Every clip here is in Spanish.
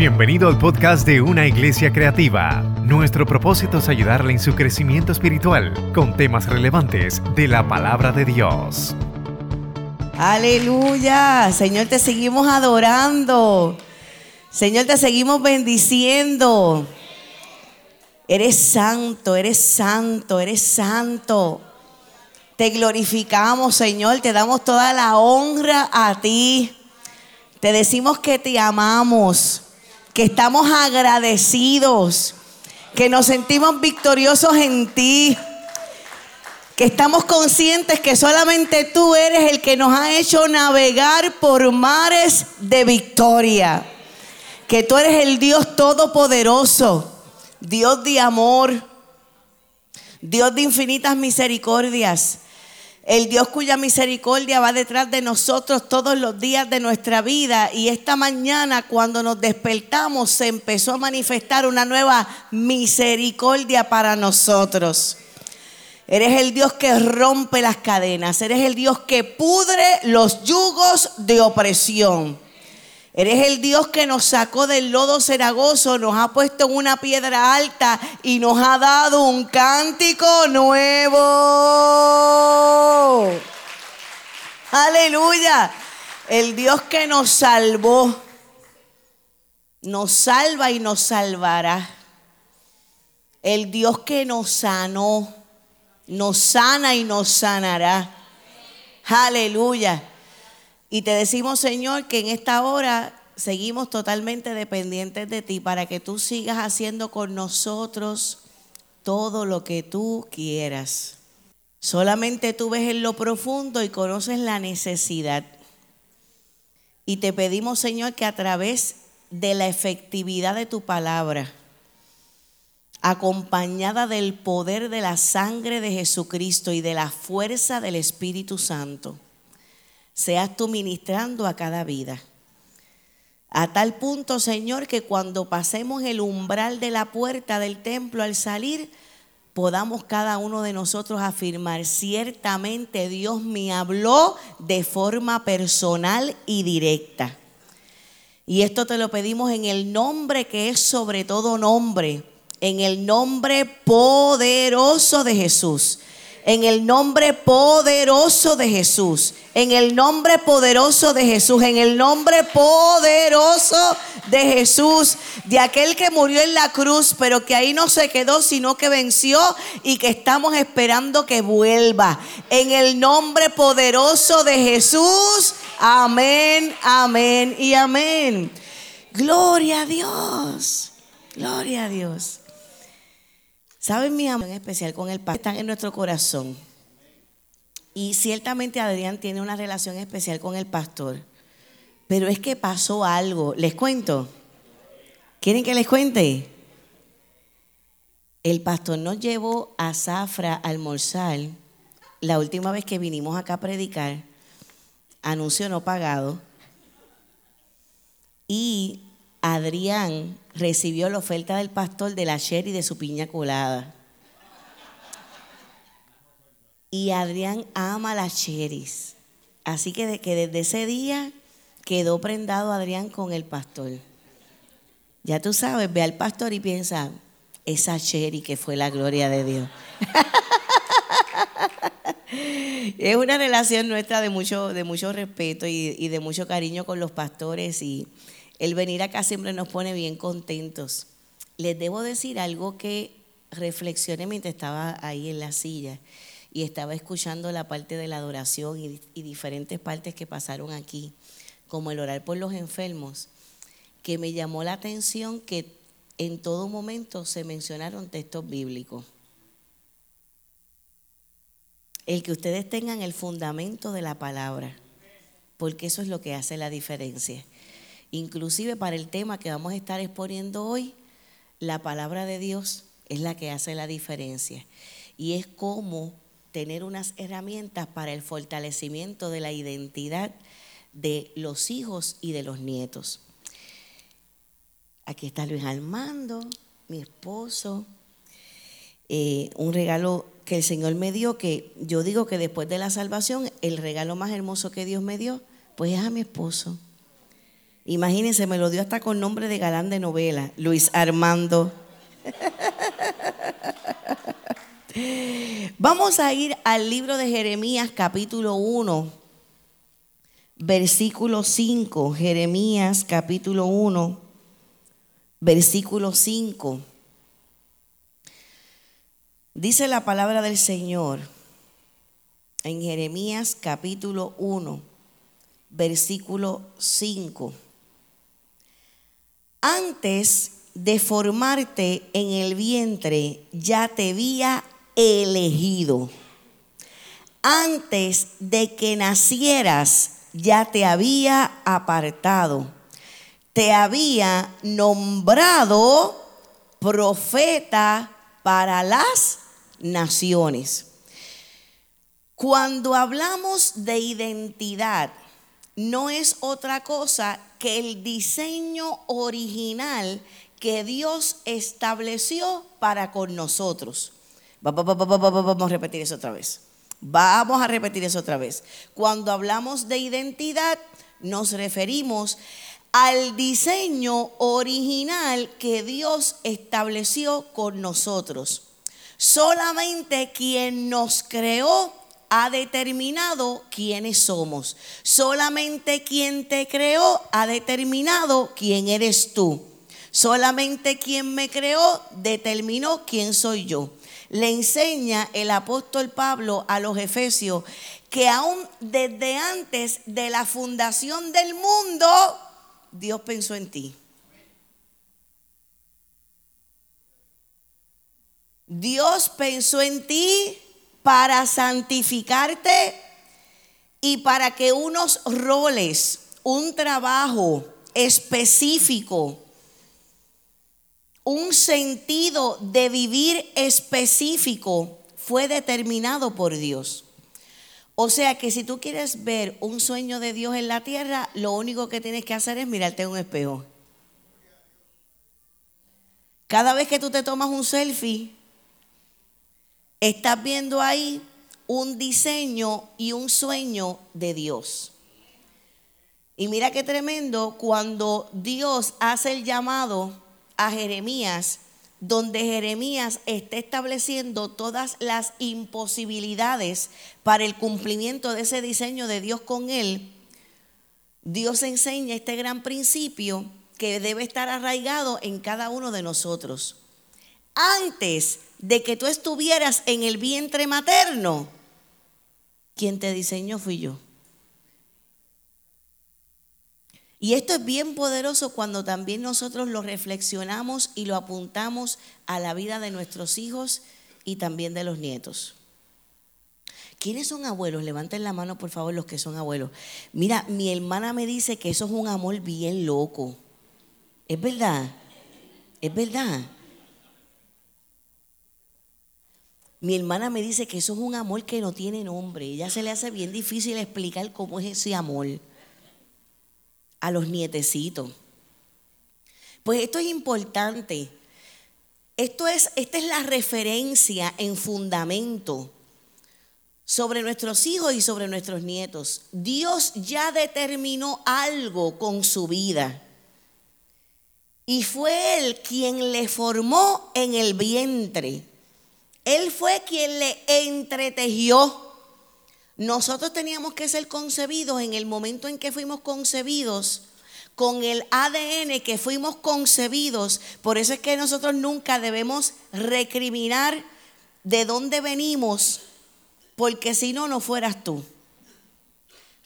Bienvenido al podcast de Una Iglesia Creativa. Nuestro propósito es ayudarle en su crecimiento espiritual con temas relevantes de la palabra de Dios. Aleluya. Señor, te seguimos adorando. Señor, te seguimos bendiciendo. Eres santo, eres santo, eres santo. Te glorificamos, Señor. Te damos toda la honra a ti. Te decimos que te amamos que estamos agradecidos, que nos sentimos victoriosos en ti, que estamos conscientes que solamente tú eres el que nos ha hecho navegar por mares de victoria, que tú eres el Dios todopoderoso, Dios de amor, Dios de infinitas misericordias el Dios cuya misericordia va detrás de nosotros todos los días de nuestra vida. Y esta mañana cuando nos despertamos se empezó a manifestar una nueva misericordia para nosotros. Eres el Dios que rompe las cadenas. Eres el Dios que pudre los yugos de opresión. Eres el Dios que nos sacó del lodo cenagoso, nos ha puesto en una piedra alta y nos ha dado un cántico nuevo. Aleluya. El Dios que nos salvó, nos salva y nos salvará. El Dios que nos sanó, nos sana y nos sanará. Aleluya. Y te decimos, Señor, que en esta hora seguimos totalmente dependientes de ti para que tú sigas haciendo con nosotros todo lo que tú quieras. Solamente tú ves en lo profundo y conoces la necesidad. Y te pedimos, Señor, que a través de la efectividad de tu palabra, acompañada del poder de la sangre de Jesucristo y de la fuerza del Espíritu Santo, seas tú ministrando a cada vida. A tal punto, Señor, que cuando pasemos el umbral de la puerta del templo al salir, podamos cada uno de nosotros afirmar, ciertamente Dios me habló de forma personal y directa. Y esto te lo pedimos en el nombre que es sobre todo nombre, en el nombre poderoso de Jesús en el nombre poderoso de Jesús. En el nombre poderoso de Jesús. En el nombre poderoso de Jesús. De aquel que murió en la cruz, pero que ahí no se quedó, sino que venció y que estamos esperando que vuelva. En el nombre poderoso de Jesús. Amén, amén y amén. Gloria a Dios. Gloria a Dios. ¿Saben mi amor en especial con el pastor? Están en nuestro corazón. Y ciertamente Adrián tiene una relación especial con el pastor. Pero es que pasó algo. ¿Les cuento? ¿Quieren que les cuente? El pastor nos llevó a Zafra a almorzar la última vez que vinimos acá a predicar. Anuncio no pagado. Y Adrián recibió la oferta del pastor de la sherry de su piña colada. Y Adrián ama las cherries. Así que, que desde ese día quedó prendado Adrián con el pastor. Ya tú sabes, ve al pastor y piensa, esa cherry que fue la gloria de Dios. es una relación nuestra de mucho, de mucho respeto y, y de mucho cariño con los pastores y, el venir acá siempre nos pone bien contentos. Les debo decir algo que reflexioné mientras estaba ahí en la silla y estaba escuchando la parte de la adoración y, diferentes partes que pasaron aquí, como el orar por los enfermos, que me llamó la atención que en todo momento se mencionaron textos bíblicos. El que ustedes tengan el fundamento de la palabra, porque eso es lo que hace la diferencia. Inclusive para el tema que vamos a estar exponiendo hoy, la palabra de Dios es la que hace la diferencia. Y es como tener unas herramientas para el fortalecimiento de la identidad de los hijos y de los nietos. Aquí está Luis Armando, mi esposo. Eh, un regalo que el Señor me dio, que yo digo que después de la salvación, el regalo más hermoso que Dios me dio, pues es a mi esposo. Imagínense, me lo dio hasta con nombre de galán de novela, Luis Armando. Vamos a ir al libro de Jeremías capítulo 1, versículo 5. Jeremías capítulo 1, versículo 5. Dice la palabra del Señor en Jeremías capítulo 1, versículo 5. Antes de formarte en el vientre, ya te había elegido. Antes de que nacieras, ya te había apartado. Te había nombrado profeta para las naciones. Cuando hablamos de identidad, no es otra cosa que el diseño original que Dios estableció para con nosotros. Vamos a repetir eso otra vez. Vamos a repetir eso otra vez. Cuando hablamos de identidad, nos referimos al diseño original que Dios estableció con nosotros. Solamente quien nos creó ha determinado quiénes somos. Solamente quien te creó ha determinado quién eres tú. Solamente quien me creó determinó quién soy yo. Le enseña el apóstol Pablo a los efesios que aún desde antes de la fundación del mundo, Dios pensó en ti. Dios pensó en ti para santificarte y para que unos roles, un trabajo específico, un sentido de vivir específico fue determinado por Dios. O sea que si tú quieres ver un sueño de Dios en la tierra, lo único que tienes que hacer es mirarte en un espejo. Cada vez que tú te tomas un selfie, Estás viendo ahí un diseño y un sueño de Dios. Y mira qué tremendo cuando Dios hace el llamado a Jeremías, donde Jeremías está estableciendo todas las imposibilidades para el cumplimiento de ese diseño de Dios con él. Dios enseña este gran principio que debe estar arraigado en cada uno de nosotros. Antes de que tú estuvieras en el vientre materno, quien te diseñó fui yo. Y esto es bien poderoso cuando también nosotros lo reflexionamos y lo apuntamos a la vida de nuestros hijos y también de los nietos. ¿Quiénes son abuelos? Levanten la mano, por favor, los que son abuelos. Mira, mi hermana me dice que eso es un amor bien loco. ¿Es verdad? ¿Es verdad? Mi hermana me dice que eso es un amor que no tiene nombre. Ella se le hace bien difícil explicar cómo es ese amor a los nietecitos. Pues esto es importante. Esto es, esta es la referencia en fundamento sobre nuestros hijos y sobre nuestros nietos. Dios ya determinó algo con su vida. Y fue Él quien le formó en el vientre. Él fue quien le entretejió. Nosotros teníamos que ser concebidos en el momento en que fuimos concebidos, con el ADN que fuimos concebidos. Por eso es que nosotros nunca debemos recriminar de dónde venimos, porque si no, no fueras tú.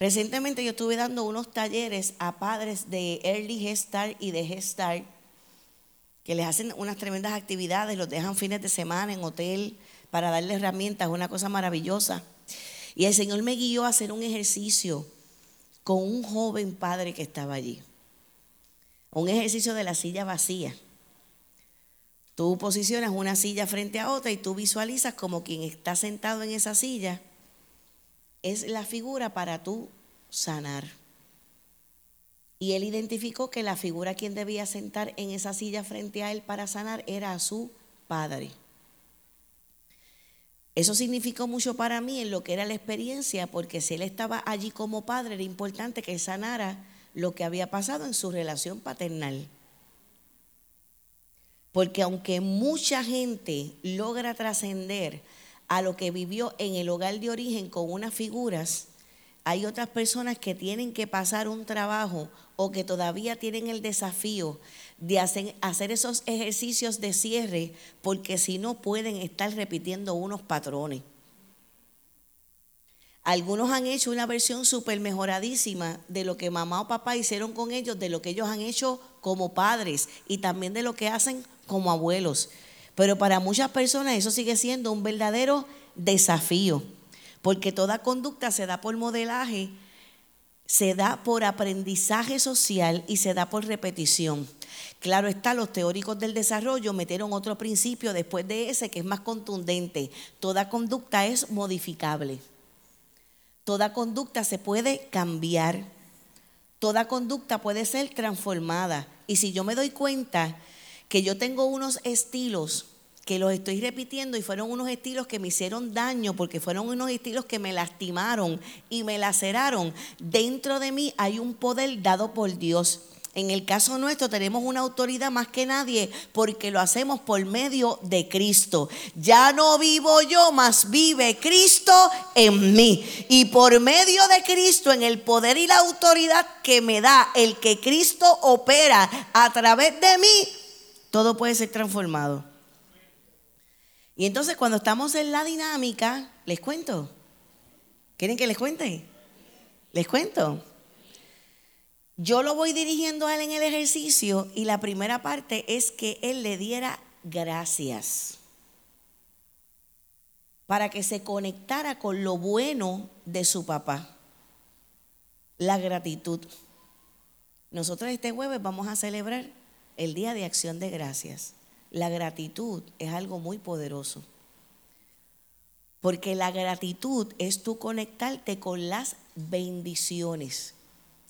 Recientemente yo estuve dando unos talleres a padres de Early Gestar y de Gestar que les hacen unas tremendas actividades, los dejan fines de semana en hotel para darles herramientas, una cosa maravillosa. Y el Señor me guió a hacer un ejercicio con un joven padre que estaba allí. Un ejercicio de la silla vacía. Tú posicionas una silla frente a otra y tú visualizas como quien está sentado en esa silla es la figura para tú sanar. Y él identificó que la figura quien debía sentar en esa silla frente a él para sanar era a su padre. Eso significó mucho para mí en lo que era la experiencia, porque si él estaba allí como padre, era importante que sanara lo que había pasado en su relación paternal. Porque aunque mucha gente logra trascender a lo que vivió en el hogar de origen con unas figuras, hay otras personas que tienen que pasar un trabajo o que todavía tienen el desafío de hacer, esos ejercicios de cierre porque si no pueden estar repitiendo unos patrones. Algunos han hecho una versión súper mejoradísima de lo que mamá o papá hicieron con ellos, de lo que ellos han hecho como padres y también de lo que hacen como abuelos. Pero para muchas personas eso sigue siendo un verdadero desafío, porque toda conducta se da por modelaje, se da por aprendizaje social y se da por repetición. Claro está, los teóricos del desarrollo metieron otro principio después de ese que es más contundente. Toda conducta es modificable. Toda conducta se puede cambiar. Toda conducta puede ser transformada. Y si yo me doy cuenta que yo tengo unos estilos que los estoy repitiendo y fueron unos estilos que me hicieron daño porque fueron unos estilos que me lastimaron y me laceraron, dentro de mí hay un poder dado por Dios en el caso nuestro tenemos una autoridad más que nadie porque lo hacemos por medio de Cristo. Ya no vivo yo, más vive Cristo en mí. Y por medio de Cristo, en el poder y la autoridad que me da el que Cristo opera a través de mí, todo puede ser transformado. Y entonces cuando estamos en la dinámica, les cuento. ¿Quieren que les cuente? Les cuento. Yo lo voy dirigiendo a él en el ejercicio y la primera parte es que él le diera gracias para que se conectara con lo bueno de su papá, la gratitud. Nosotros este jueves vamos a celebrar el Día de Acción de Gracias. La gratitud es algo muy poderoso. Porque la gratitud es tú conectarte con las bendiciones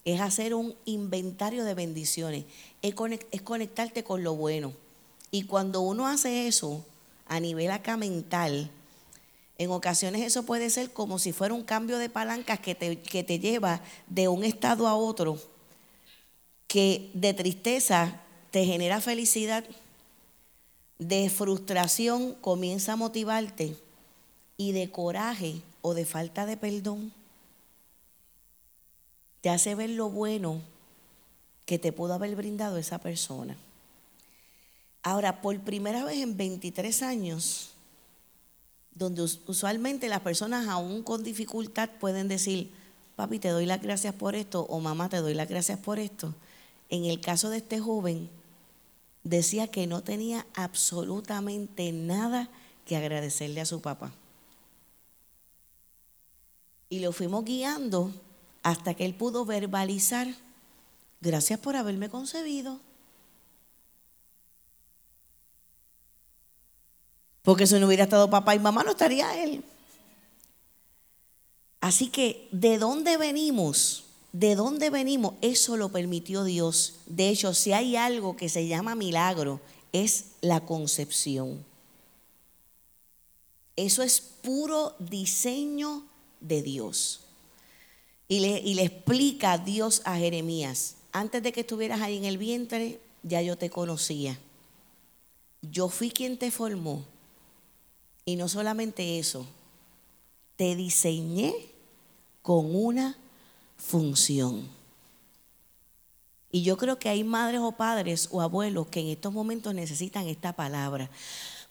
es hacer un inventario de bendiciones, es, conectarte con lo bueno. Y cuando uno hace eso a nivel acá mental, en ocasiones eso puede ser como si fuera un cambio de palancas que te, que te lleva de un estado a otro, que de tristeza te genera felicidad, de frustración comienza a motivarte y de coraje o de falta de perdón te hace ver lo bueno que te pudo haber brindado esa persona. Ahora, por primera vez en 23 años, donde usualmente las personas aún con dificultad pueden decir, papi, te doy las gracias por esto, o mamá, te doy las gracias por esto. En el caso de este joven, decía que no tenía absolutamente nada que agradecerle a su papá. Y lo fuimos guiando hasta que él pudo verbalizar, gracias por haberme concebido. Porque si no hubiera estado papá y mamá, no estaría él. Así que, ¿de dónde venimos? ¿De dónde venimos? Eso lo permitió Dios. De hecho, si hay algo que se llama milagro, es la concepción. Eso es puro diseño de Dios. Y le, explica Dios a Jeremías, antes de que estuvieras ahí en el vientre, ya yo te conocía. Yo fui quien te formó. Y no solamente eso, te diseñé con una función. Y yo creo que hay madres o padres o abuelos que en estos momentos necesitan esta palabra.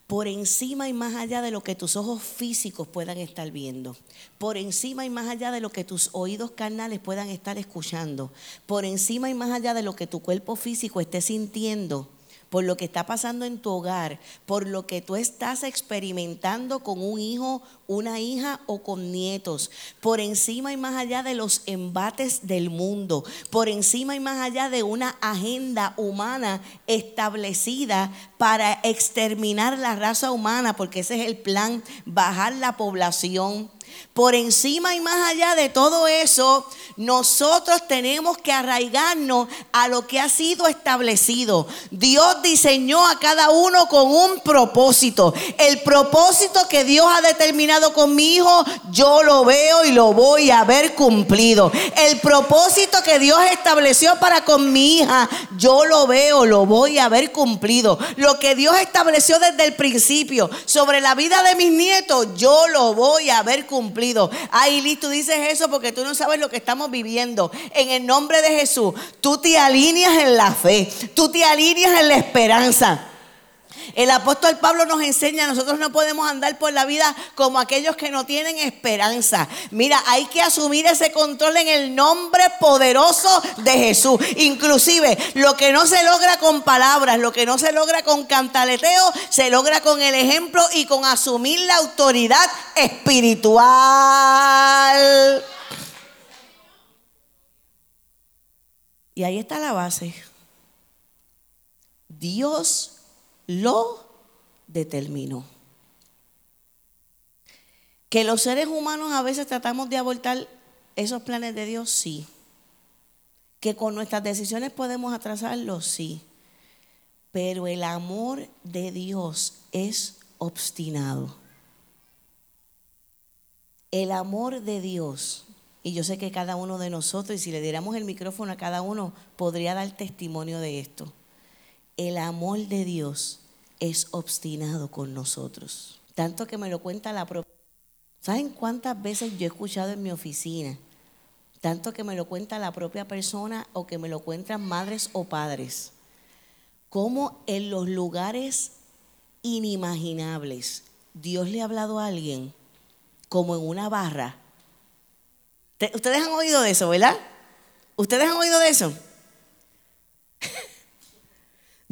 Por encima y más allá de lo que tus ojos físicos puedan estar viendo, por encima y más allá de lo que tus oídos carnales puedan estar escuchando, por encima y más allá de lo que tu cuerpo físico esté sintiendo, por lo que está pasando en tu hogar, por lo que tú estás experimentando con un hijo, una hija o con nietos, por encima y más allá de los embates del mundo, por encima y más allá de una agenda humana establecida para exterminar la raza humana, porque ese es el plan, bajar la población por encima y más allá de todo eso, nosotros tenemos que arraigarnos a lo que ha sido establecido. Dios diseñó a cada uno con un propósito. El propósito que Dios ha determinado con mi hijo, yo lo veo y lo voy a ver cumplido. El propósito que Dios estableció para con mi hija, yo lo veo, lo voy a ver cumplido. Lo que Dios estableció desde el principio sobre la vida de mis nietos, yo lo voy a ver cumplido. Ay, Liz, tú dices eso porque tú no sabes lo que estamos viviendo. En el nombre de Jesús, tú te alineas en la fe, tú te alineas en la esperanza. El apóstol Pablo nos enseña, nosotros no podemos andar por la vida como aquellos que no tienen esperanza. Mira, hay que asumir ese control en el nombre poderoso de Jesús. Inclusive, lo que no se logra con palabras, lo que no se logra con cantaleteo, se logra con el ejemplo y con asumir la autoridad espiritual. Y ahí está la base. Dios lo determinó. Que los seres humanos a veces tratamos de abortar esos planes de Dios, sí. Que con nuestras decisiones podemos atrasarlos, sí. Pero el amor de Dios es obstinado. El amor de Dios, y yo sé que cada uno de nosotros, y si le diéramos el micrófono a cada uno, podría dar testimonio de esto el amor de Dios es obstinado con nosotros. Tanto que me lo cuenta la propia. ¿Saben cuántas veces yo he escuchado en mi oficina? Tanto que me lo cuenta la propia persona o que me lo cuentan madres o padres. Como en los lugares inimaginables Dios le ha hablado a alguien como en una barra. Ustedes han oído de eso, ¿verdad? ¿Ustedes han oído de eso?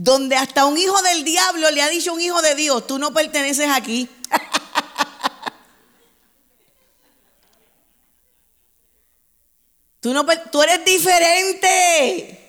Donde hasta un hijo del diablo le ha dicho a un hijo de Dios, tú no perteneces aquí. tú, no, tú eres diferente.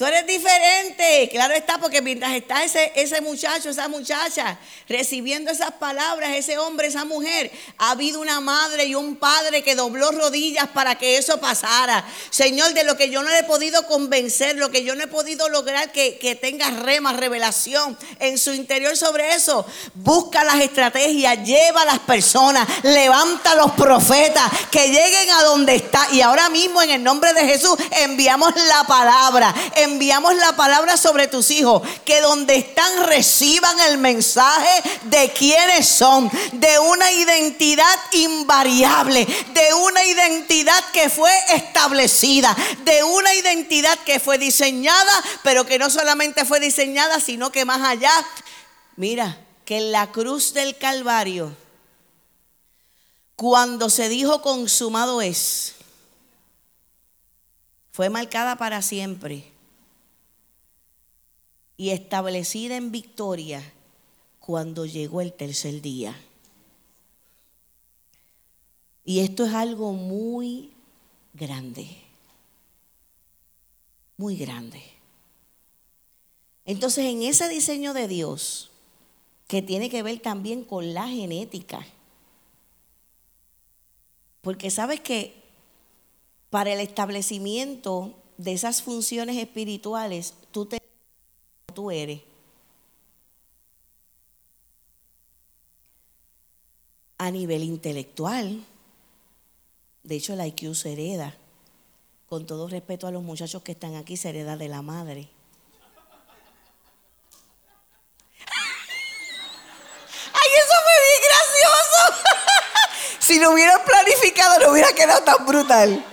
Tú eres diferente, claro está, porque mientras está ese, ese muchacho, esa muchacha, recibiendo esas palabras, ese hombre, esa mujer, ha habido una madre y un padre que dobló rodillas para que eso pasara. Señor, de lo que yo no he podido convencer, lo que yo no he podido lograr que, que tenga rema, revelación en su interior sobre eso, busca las estrategias, lleva a las personas, levanta a los profetas, que lleguen a donde está. Y ahora mismo, en el nombre de Jesús, enviamos la palabra enviamos la palabra sobre tus hijos, que donde están reciban el mensaje de quiénes son, de una identidad invariable, de una identidad que fue establecida, de una identidad que fue diseñada, pero que no solamente fue diseñada, sino que más allá, mira, que la cruz del Calvario, cuando se dijo consumado es, fue marcada para siempre y establecida en victoria cuando llegó el tercer día. Y esto es algo muy grande, muy grande. Entonces, en ese diseño de Dios, que tiene que ver también con la genética, porque sabes que para el establecimiento de esas funciones espirituales, tú te tú eres. A nivel intelectual, de hecho el IQ se hereda. Con todo respeto a los muchachos que están aquí, se hereda de la madre. ¡Ay, eso fue bien gracioso! si lo hubiera planificado, no hubiera quedado tan brutal.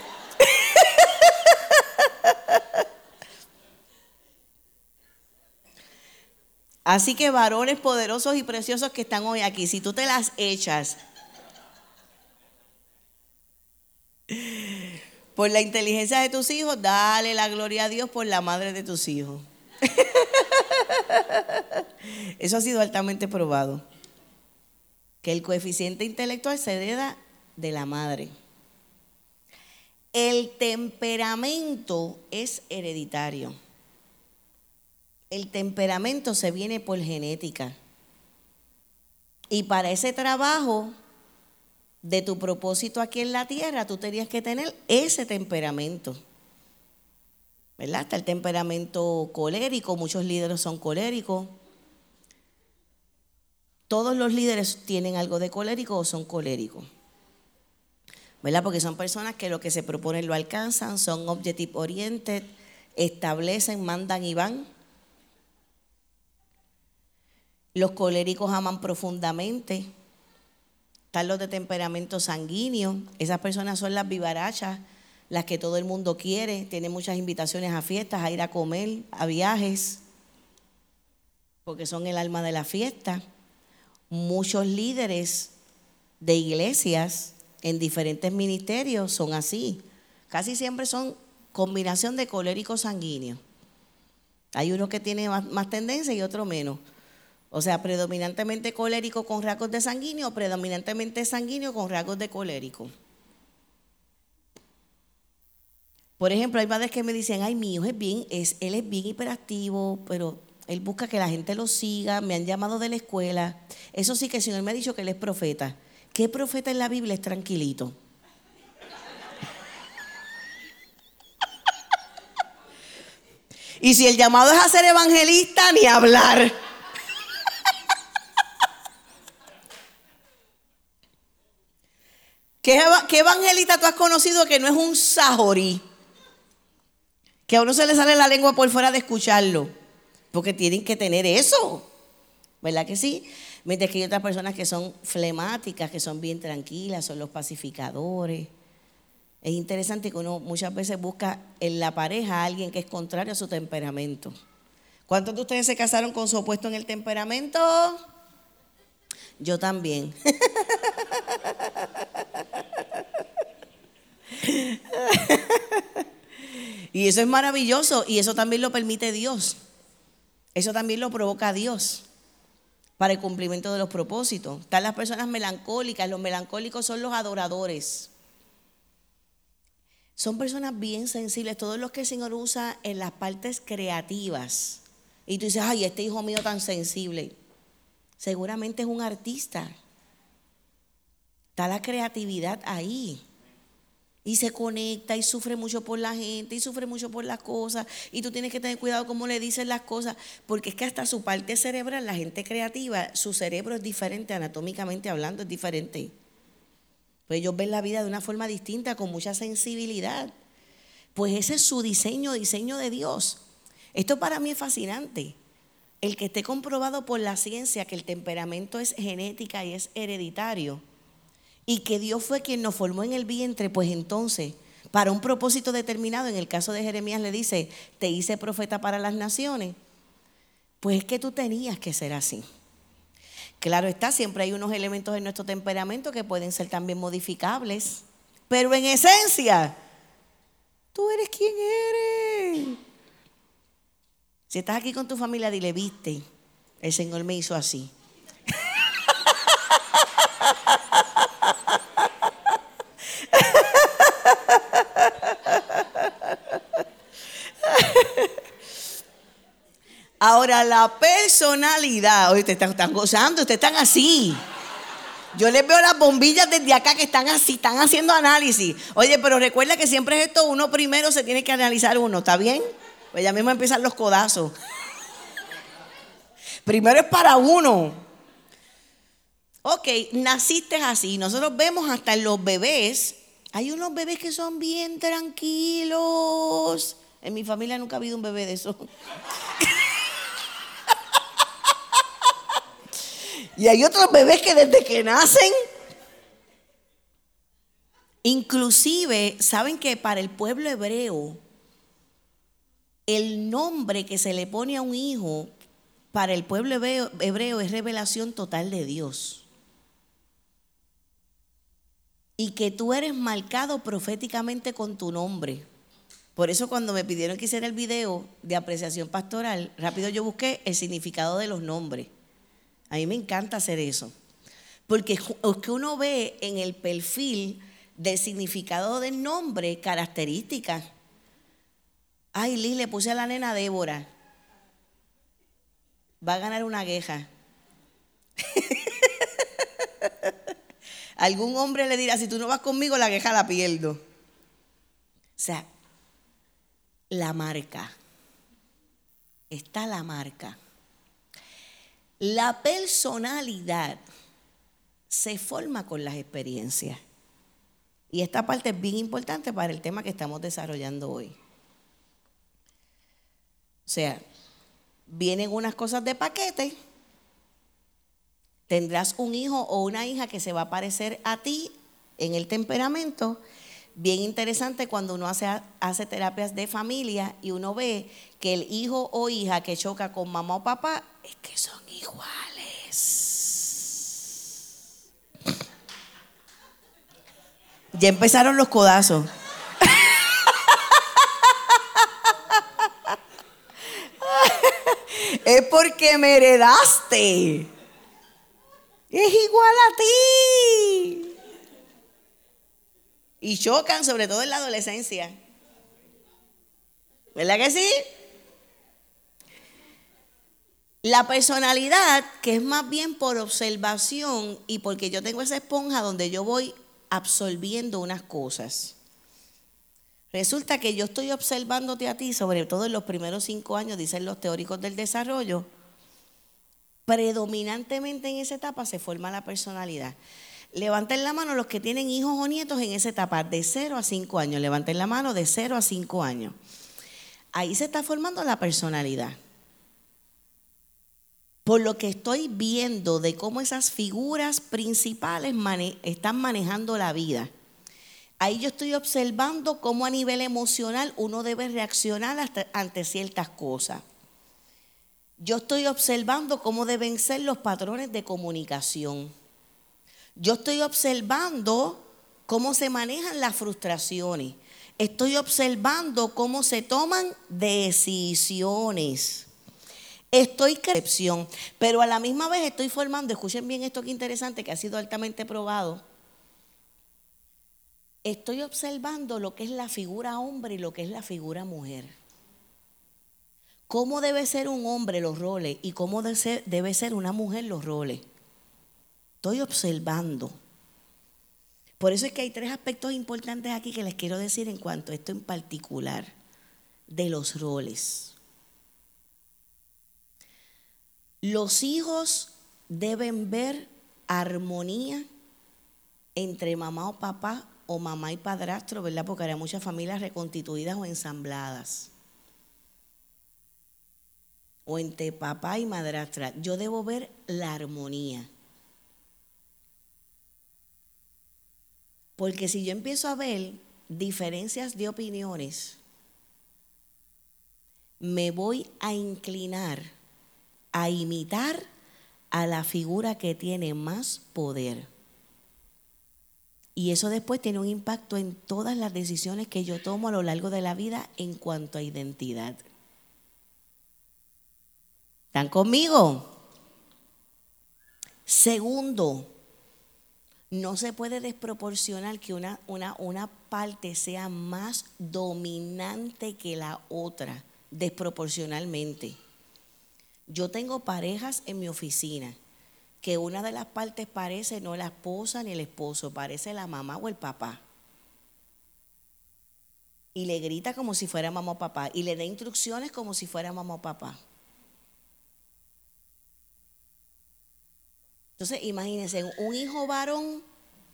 Así que varones poderosos y preciosos que están hoy aquí, si tú te las echas por la inteligencia de tus hijos, dale la gloria a Dios por la madre de tus hijos. Eso ha sido altamente probado. Que el coeficiente intelectual se hereda de la madre. El temperamento es hereditario. El temperamento se viene por genética. Y para ese trabajo de tu propósito aquí en la tierra, tú tenías que tener ese temperamento. ¿Verdad? Está el temperamento colérico, muchos líderes son coléricos. Todos los líderes tienen algo de colérico o son coléricos. ¿Verdad? Porque son personas que lo que se proponen lo alcanzan, son objective oriented, establecen, mandan y van. Los coléricos aman profundamente. Están los de temperamento sanguíneo. Esas personas son las vivarachas, las que todo el mundo quiere. Tienen muchas invitaciones a fiestas, a ir a comer, a viajes, porque son el alma de la fiesta. Muchos líderes de iglesias en diferentes ministerios son así. Casi siempre son combinación de colérico sanguíneo. Hay uno que tiene más, tendencia y otro menos. O sea, predominantemente colérico con rasgos de sanguíneo, predominantemente sanguíneo con rasgos de colérico. Por ejemplo, hay padres que me dicen, ay, mi hijo es bien, es, él es bien hiperactivo, pero él busca que la gente lo siga, me han llamado de la escuela. Eso sí que el Señor me ha dicho que él es profeta. ¿Qué profeta en la Biblia es tranquilito? Y si el llamado es a ser evangelista, ni hablar. ¿Qué, evangelista tú has conocido que no es un sajorí? Que a uno se le sale la lengua por fuera de escucharlo. Porque tienen que tener eso. ¿Verdad que sí? Mientras que hay otras personas que son flemáticas, que son bien tranquilas, son los pacificadores. Es interesante que uno muchas veces busca en la pareja a alguien que es contrario a su temperamento. ¿Cuántos de ustedes se casaron con su opuesto en el temperamento? Yo también. y eso es maravilloso y eso también lo permite Dios. Eso también lo provoca Dios para el cumplimiento de los propósitos. Están las personas melancólicas, los melancólicos son los adoradores. Son personas bien sensibles, todos los que el Señor usa en las partes creativas. Y tú dices, ay, este hijo mío tan sensible. Seguramente es un artista. Está la creatividad ahí y se conecta y sufre mucho por la gente y sufre mucho por las cosas y tú tienes que tener cuidado cómo le dices las cosas porque es que hasta su parte cerebral, la gente creativa, su cerebro es diferente anatómicamente hablando, es diferente. Pues ellos ven la vida de una forma distinta, con mucha sensibilidad. Pues ese es su diseño, diseño de Dios. Esto para mí es fascinante. El que esté comprobado por la ciencia que el temperamento es genética y es hereditario y que Dios fue quien nos formó en el vientre, pues entonces, para un propósito determinado, en el caso de Jeremías le dice, te hice profeta para las naciones, pues es que tú tenías que ser así. Claro está, siempre hay unos elementos en nuestro temperamento que pueden ser también modificables, pero en esencia, tú eres quien eres. Si estás aquí con tu familia, dile, viste, el Señor me hizo así. Ahora, la personalidad, oye, ustedes están, gozando, ustedes están así. Yo les veo las bombillas desde acá que están así, están haciendo análisis. Oye, pero recuerda que siempre es esto, uno primero se tiene que analizar uno, ¿está bien? Pues ya mismo empiezan los codazos. Primero es para uno. Ok, naciste así. Nosotros vemos hasta en los bebés. Hay unos bebés que son bien tranquilos. En mi familia nunca ha habido un bebé de eso. Y hay otros bebés que desde que nacen, inclusive, saben que para el pueblo hebreo, el nombre que se le pone a un hijo para el pueblo hebreo, es revelación total de Dios. Y que tú eres marcado proféticamente con tu nombre. Por eso cuando me pidieron que hiciera el video de apreciación pastoral, rápido yo busqué el significado de los nombres. A mí me encanta hacer eso. Porque es que uno ve en el perfil del significado del nombre características. Ay, Liz, le puse a la nena Débora. Va a ganar una queja. Algún hombre le dirá, si tú no vas conmigo, la queja la pierdo. O sea, la marca. Está la marca. La personalidad se forma con las experiencias. Y esta parte es bien importante para el tema que estamos desarrollando hoy. O sea, vienen unas cosas de paquete, tendrás un hijo o una hija que se va a parecer a ti en el temperamento. Bien interesante cuando uno hace, hace terapias de familia y uno ve que el hijo o hija que choca con mamá o papá es que son iguales. Ya empezaron los codazos. es porque me heredaste. Es igual a ti. Y chocan, sobre todo en la adolescencia. ¿Verdad que sí? La personalidad, que es más bien por observación y porque yo tengo esa esponja donde yo voy absorbiendo unas cosas. Resulta que yo estoy observándote a ti, sobre todo en los primeros cinco años, dicen los teóricos del desarrollo, predominantemente en esa etapa se forma la personalidad. Levanten la mano los que tienen hijos o nietos en esa etapa, de 0 a 5 años. Levanten la mano de 0 a 5 años. Ahí se está formando la personalidad. Por lo que estoy viendo de cómo esas figuras principales están manejando la vida. Ahí yo estoy observando cómo a nivel emocional uno debe reaccionar ante ciertas cosas. Yo estoy observando cómo deben ser los patrones de comunicación. Yo estoy observando cómo se manejan las frustraciones. Estoy observando cómo se toman decisiones. Estoy creación, pero a la misma vez estoy formando, escuchen bien esto que interesante, que ha sido altamente probado estoy observando lo que es la figura hombre y lo que es la figura mujer. ¿Cómo debe ser un hombre los roles y cómo debe ser, debe ser una mujer los roles? Estoy observando. Por eso es que hay tres aspectos importantes aquí que les quiero decir en cuanto a esto en particular, de los roles. Los hijos deben ver armonía entre mamá o papá o mamá y padrastro, ¿verdad? Porque hay muchas familias reconstituidas o ensambladas. O entre papá y madrastra. Yo debo ver la armonía. Porque si yo empiezo a ver diferencias de opiniones, me voy a inclinar a imitar a la figura que tiene más poder. Y eso después tiene un impacto en todas las decisiones que yo tomo a lo largo de la vida en cuanto a identidad. ¿Están conmigo? Segundo, no se puede desproporcionar que una, una, una parte sea más dominante que la otra, desproporcionalmente. Yo tengo parejas en mi oficina que una de las partes parece no la esposa ni el esposo, parece la mamá o el papá. Y le grita como si fuera mamá o papá. Y le da instrucciones como si fuera mamá o papá. Entonces, imagínense un hijo varón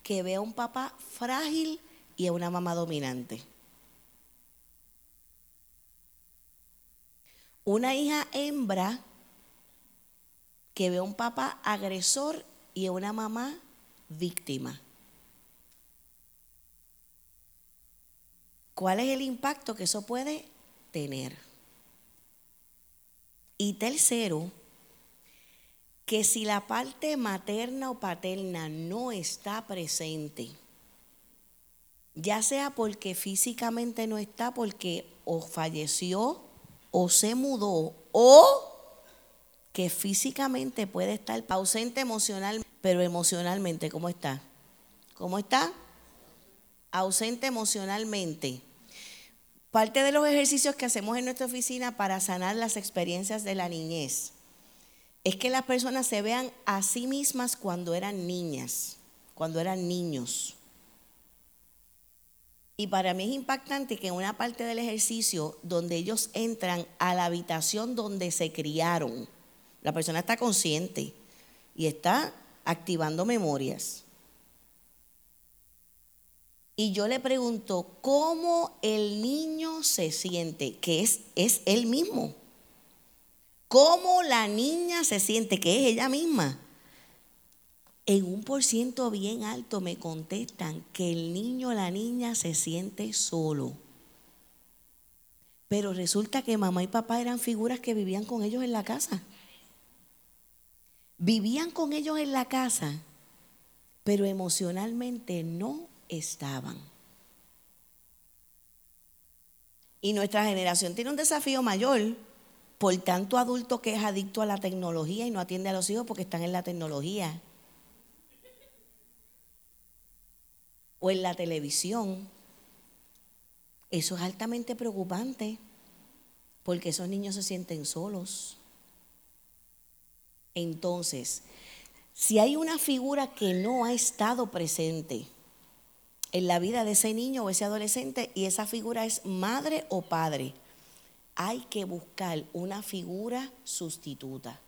que ve a un papá frágil y a una mamá dominante. Una hija hembra que ve a un papá agresor y a una mamá víctima. ¿Cuál es el impacto que eso puede tener? Y tercero, que si la parte materna o paterna no está presente, ya sea porque físicamente no está, porque o falleció o se mudó o que físicamente puede estar ausente emocional, pero emocionalmente, ¿cómo está? ¿Cómo está? Ausente emocionalmente. Parte de los ejercicios que hacemos en nuestra oficina para sanar las experiencias de la niñez es que las personas se vean a sí mismas cuando eran niñas. cuando eran niños. Y para mí es impactante que en una parte del ejercicio donde ellos entran a la habitación donde se criaron, la persona está consciente y está activando memorias. Y yo le pregunto, ¿cómo el niño se siente? Que es, es él mismo. ¿Cómo la niña se siente? Que es ella misma en un por ciento bien alto me contestan que el niño o la niña se siente solo. Pero resulta que mamá y papá eran figuras que vivían con ellos en la casa. Vivían con ellos en la casa, pero emocionalmente no estaban. Y nuestra generación tiene un desafío mayor por tanto adulto que es adicto a la tecnología y no atiende a los hijos porque están en la tecnología. o en la televisión, eso es altamente preocupante porque esos niños se sienten solos. Entonces, si hay una figura que no ha estado presente en la vida de ese niño o ese adolescente y esa figura es madre o padre, hay que buscar una figura sustituta.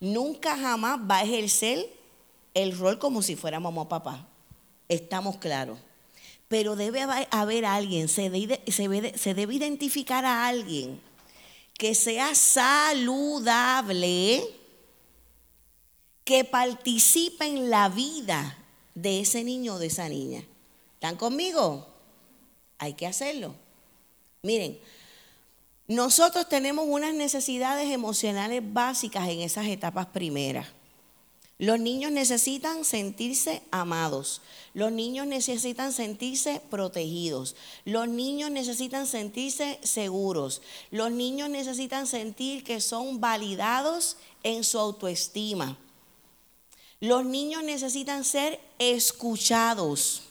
Nunca jamás va a ejercer el rol como si fuera mamá o papá estamos claros. Pero debe haber alguien, se debe, se debe identificar a alguien que sea saludable, que participe en la vida de ese niño o de esa niña. ¿Están conmigo? Hay que hacerlo. Miren, nosotros tenemos unas necesidades emocionales básicas en esas etapas primeras. Los niños necesitan sentirse amados. Los niños necesitan sentirse protegidos. Los niños necesitan sentirse seguros. Los niños necesitan sentir que son validados en su autoestima. Los niños necesitan ser escuchados.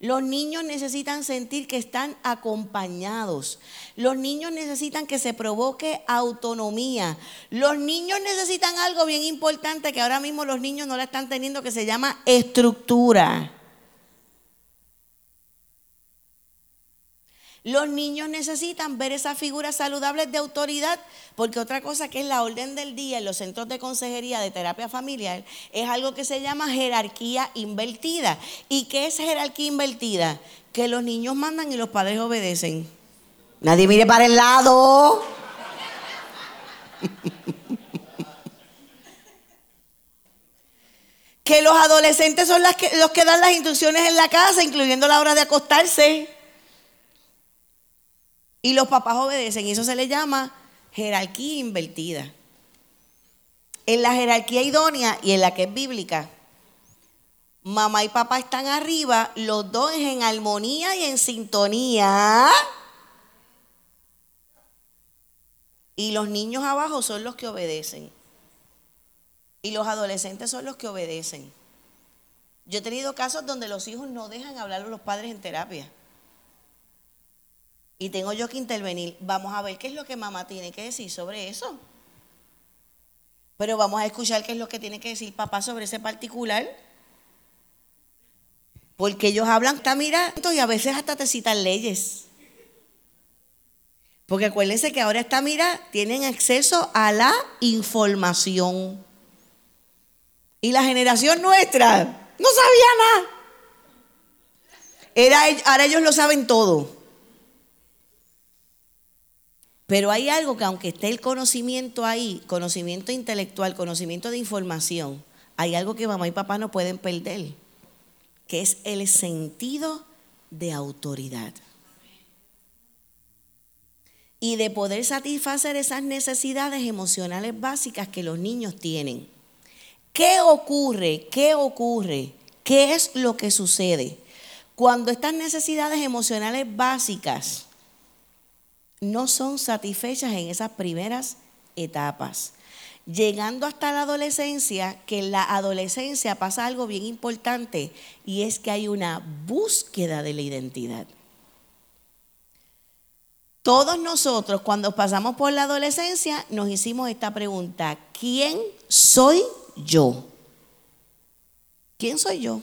Los niños necesitan sentir que están acompañados. Los niños necesitan que se provoque autonomía. Los niños necesitan algo bien importante que ahora mismo los niños no la están teniendo, que se llama estructura. Los niños necesitan ver esas figuras saludables de autoridad, porque otra cosa que es la orden del día en los centros de consejería de terapia familiar es algo que se llama jerarquía invertida. ¿Y qué es jerarquía invertida? Que los niños mandan y los padres obedecen. Nadie mire para el lado. que los adolescentes son los que dan las instrucciones en la casa, incluyendo la hora de acostarse. Y los papás obedecen. Y eso se le llama jerarquía invertida. En la jerarquía idónea y en la que es bíblica, mamá y papá están arriba, los dos en armonía y en sintonía. Y los niños abajo son los que obedecen. Y los adolescentes son los que obedecen. Yo he tenido casos donde los hijos no dejan hablar a los padres en terapia y tengo yo que intervenir. Vamos a ver qué es lo que mamá tiene que decir sobre eso. Pero vamos a escuchar qué es lo que tiene que decir papá sobre ese particular. Porque ellos hablan, está mirando y a veces hasta te citan leyes. Porque acuérdense que ahora está mira, tienen acceso a la información. Y la generación nuestra no sabía nada. Era, ahora ellos lo saben todo. Pero hay algo que aunque esté el conocimiento ahí, conocimiento intelectual, conocimiento de información, hay algo que mamá y papá no pueden perder, que es el sentido de autoridad. Y de poder satisfacer esas necesidades emocionales básicas que los niños tienen. ¿Qué ocurre? ¿Qué ocurre? ¿Qué es lo que sucede? Cuando estas necesidades emocionales básicas no son satisfechas en esas primeras etapas. Llegando hasta la adolescencia, que en la adolescencia pasa algo bien importante y es que hay una búsqueda de la identidad. Todos nosotros cuando pasamos por la adolescencia nos hicimos esta pregunta, ¿quién soy yo? ¿Quién soy yo?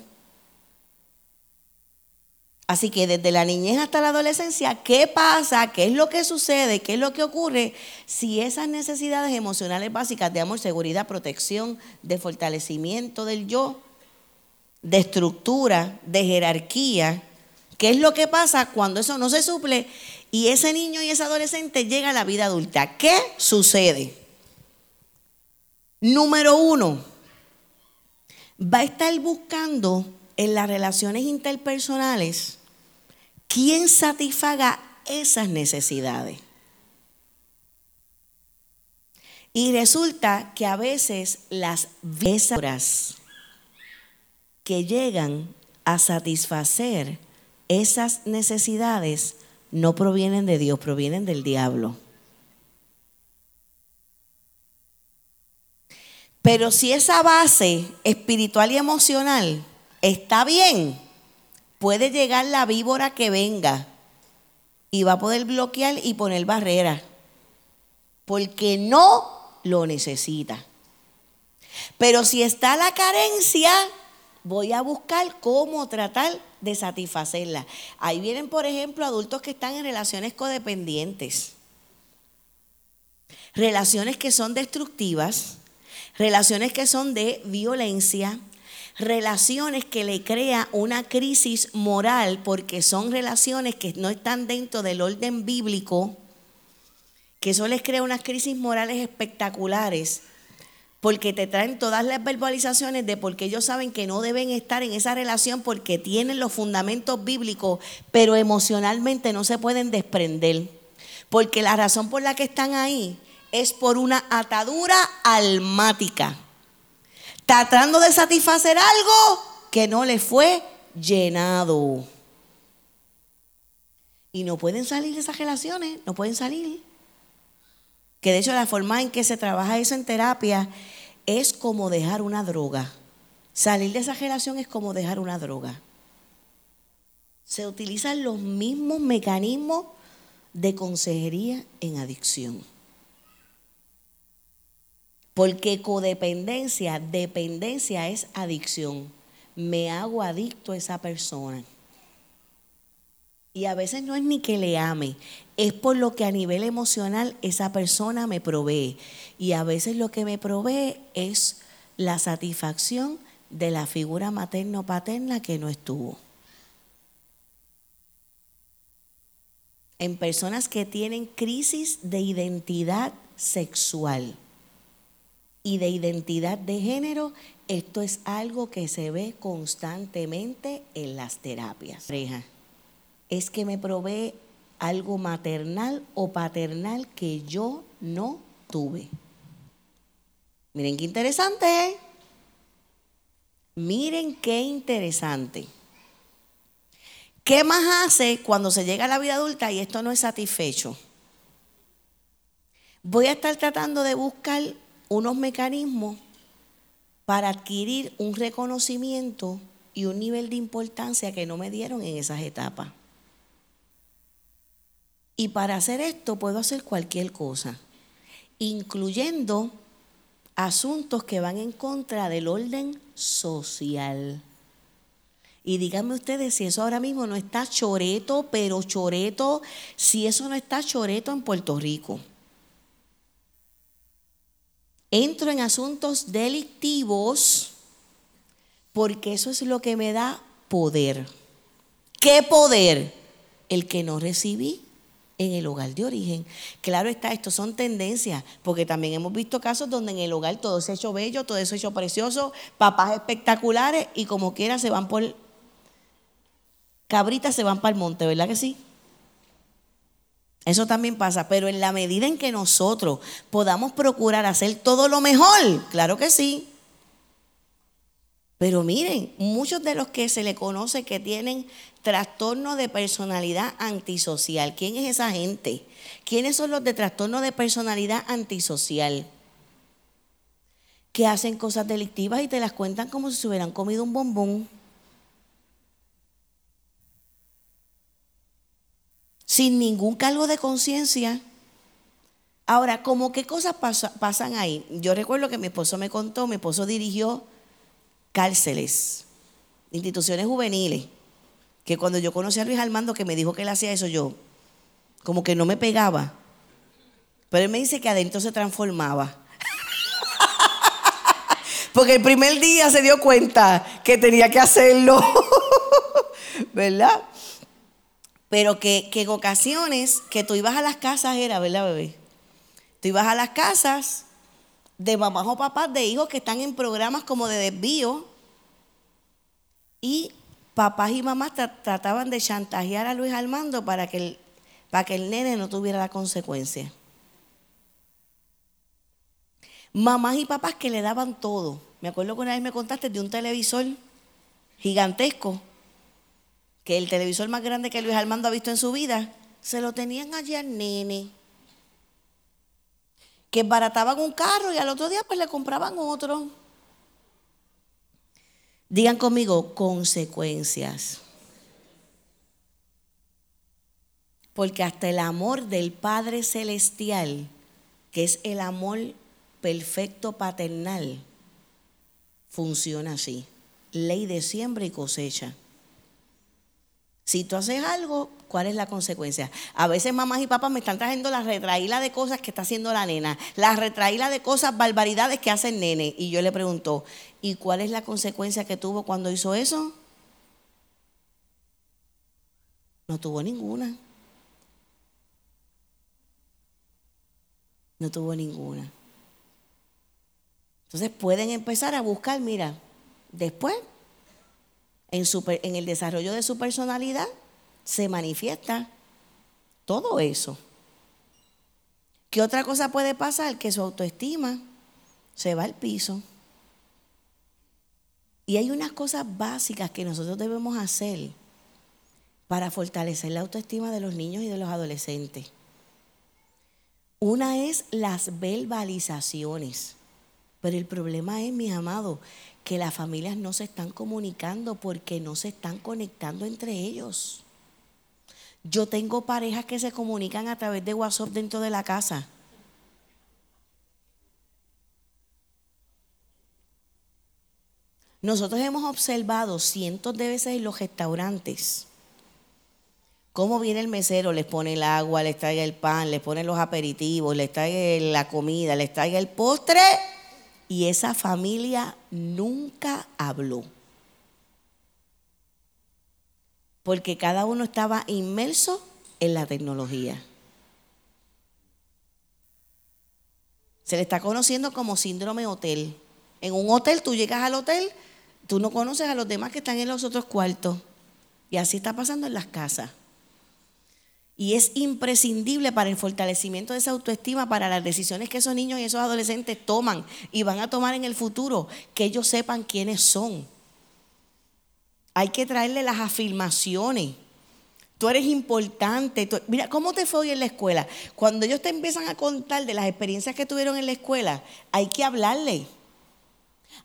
Así que desde la niñez hasta la adolescencia, ¿qué pasa? ¿Qué es lo que sucede? ¿Qué es lo que ocurre si esas necesidades emocionales básicas de amor, seguridad, protección, de fortalecimiento del yo, de estructura, de jerarquía, qué es lo que pasa cuando eso no se suple y ese niño y ese adolescente llega a la vida adulta? ¿Qué sucede? Número uno, va a estar buscando en las relaciones interpersonales ¿Quién satisfaga esas necesidades? Y resulta que a veces las obras que llegan a satisfacer esas necesidades no provienen de Dios, provienen del diablo. Pero si esa base espiritual y emocional está bien, puede llegar la víbora que venga y va a poder bloquear y poner barreras, porque no lo necesita. Pero si está la carencia, voy a buscar cómo tratar de satisfacerla. Ahí vienen, por ejemplo, adultos que están en relaciones codependientes, relaciones que son destructivas, relaciones que son de violencia, relaciones que le crea una crisis moral porque son relaciones que no están dentro del orden bíblico, que eso les crea unas crisis morales espectaculares porque te traen todas las verbalizaciones de por qué ellos saben que no deben estar en esa relación porque tienen los fundamentos bíblicos, pero emocionalmente no se pueden desprender. Porque la razón por la que están ahí es por una atadura almática tratando de satisfacer algo que no le fue llenado. Y no pueden salir de esas relaciones, no pueden salir. Que de hecho la forma en que se trabaja eso en terapia es como dejar una droga. Salir de esa relación es como dejar una droga. Se utilizan los mismos mecanismos de consejería en adicción. Porque codependencia, dependencia es adicción. Me hago adicto a esa persona. Y a veces no es ni que le ame, es por lo que a nivel emocional esa persona me provee. Y a veces lo que me provee es la satisfacción de la figura materno-paterna que no estuvo. En personas que tienen crisis de identidad sexual y de identidad de género, esto es algo que se ve constantemente en las terapias. Es que me provee algo maternal o paternal que yo no tuve. Miren qué interesante. ¿eh? Miren qué interesante. ¿Qué más hace cuando se llega a la vida adulta y esto no es satisfecho? Voy a estar tratando de buscar unos mecanismos para adquirir un reconocimiento y un nivel de importancia que no me dieron en esas etapas. Y para hacer esto puedo hacer cualquier cosa, incluyendo asuntos que van en contra del orden social. Y díganme ustedes si eso ahora mismo no está choreto, pero choreto, si eso no está choreto en Puerto Rico entro en asuntos delictivos porque eso es lo que me da poder. ¿Qué poder? El que no recibí en el hogar de origen. Claro está, esto son tendencias, porque también hemos visto casos donde en el hogar todo se ha hecho bello, todo se ha hecho precioso, papás espectaculares y como quiera se van por cabritas se van para el monte, ¿verdad que sí? Eso también pasa, pero en la medida en que nosotros podamos procurar hacer todo lo mejor, claro que sí. Pero miren, muchos de los que se le conoce que tienen trastorno de personalidad antisocial, ¿quién es esa gente? ¿Quiénes son los de trastorno de personalidad antisocial? Que hacen cosas delictivas y te las cuentan como si se hubieran comido un bombón. Sin ningún cargo de conciencia. Ahora, ¿cómo qué cosas pasan ahí? Yo recuerdo que mi esposo me contó, mi esposo dirigió cárceles instituciones juveniles, que cuando yo conocí a Luis Armando que me dijo que él hacía eso, yo como que no me pegaba. Pero él me dice que adentro se transformaba. Porque el primer día se dio cuenta que tenía que hacerlo. ¿Verdad? Pero que, que, en ocasiones que tú ibas a las casas era, ¿verdad, bebé? Tú ibas a las casas de mamás o papás de hijos que están en programas como de desvío y papás y mamás trataban de chantajear a Luis Armando para que el, para que el nene no tuviera la consecuencia. Mamás y papás que le daban todo. Me acuerdo que una vez me contaste de un televisor gigantesco, que el televisor más grande que Luis Armando ha visto en su vida, se lo tenían allí al nene. Que barataban un carro y al otro día pues le compraban otro. Digan conmigo, consecuencias. Porque hasta el amor del Padre Celestial, que es el amor perfecto paternal, funciona así. Ley de siembra y cosecha. Si tú haces algo, ¿cuál es la consecuencia? A veces mamás y papás me están trayendo la retraída de cosas que está haciendo la nena, la retraída de cosas, barbaridades que hace el nene. Y yo le pregunto, ¿y cuál es la consecuencia que tuvo cuando hizo eso? No tuvo ninguna. No tuvo ninguna. Entonces pueden empezar a buscar, mira, después, en, el desarrollo de su personalidad, se manifiesta todo eso. ¿Qué otra cosa puede pasar? Que su autoestima se va al piso. Y hay unas cosas básicas que nosotros debemos hacer para fortalecer la autoestima de los niños y de los adolescentes. Una es las verbalizaciones. Pero el problema es, mis amados, que las familias no se están comunicando porque no se están conectando entre ellos. Yo tengo parejas que se comunican a través de WhatsApp dentro de la casa. Nosotros hemos observado cientos de veces en los restaurantes cómo viene el mesero, les pone el agua, les trae el pan, les pone los aperitivos, les trae la comida, les trae el postre y esa familia nunca habló. Porque cada uno estaba inmerso en la tecnología. Se le está conociendo como síndrome hotel. En un hotel tú llegas al hotel, tú no conoces a los demás que están en los otros cuartos. Y así está pasando en las casas. Y es imprescindible para el fortalecimiento de esa autoestima, para las decisiones que esos niños y esos adolescentes toman y van a tomar en el futuro, que ellos sepan quiénes son. Hay que traerle las afirmaciones. Tú eres importante. mira, ¿cómo te fue hoy en la escuela? Cuando ellos te empiezan a contar de las experiencias que tuvieron en la escuela, hay que hablarle.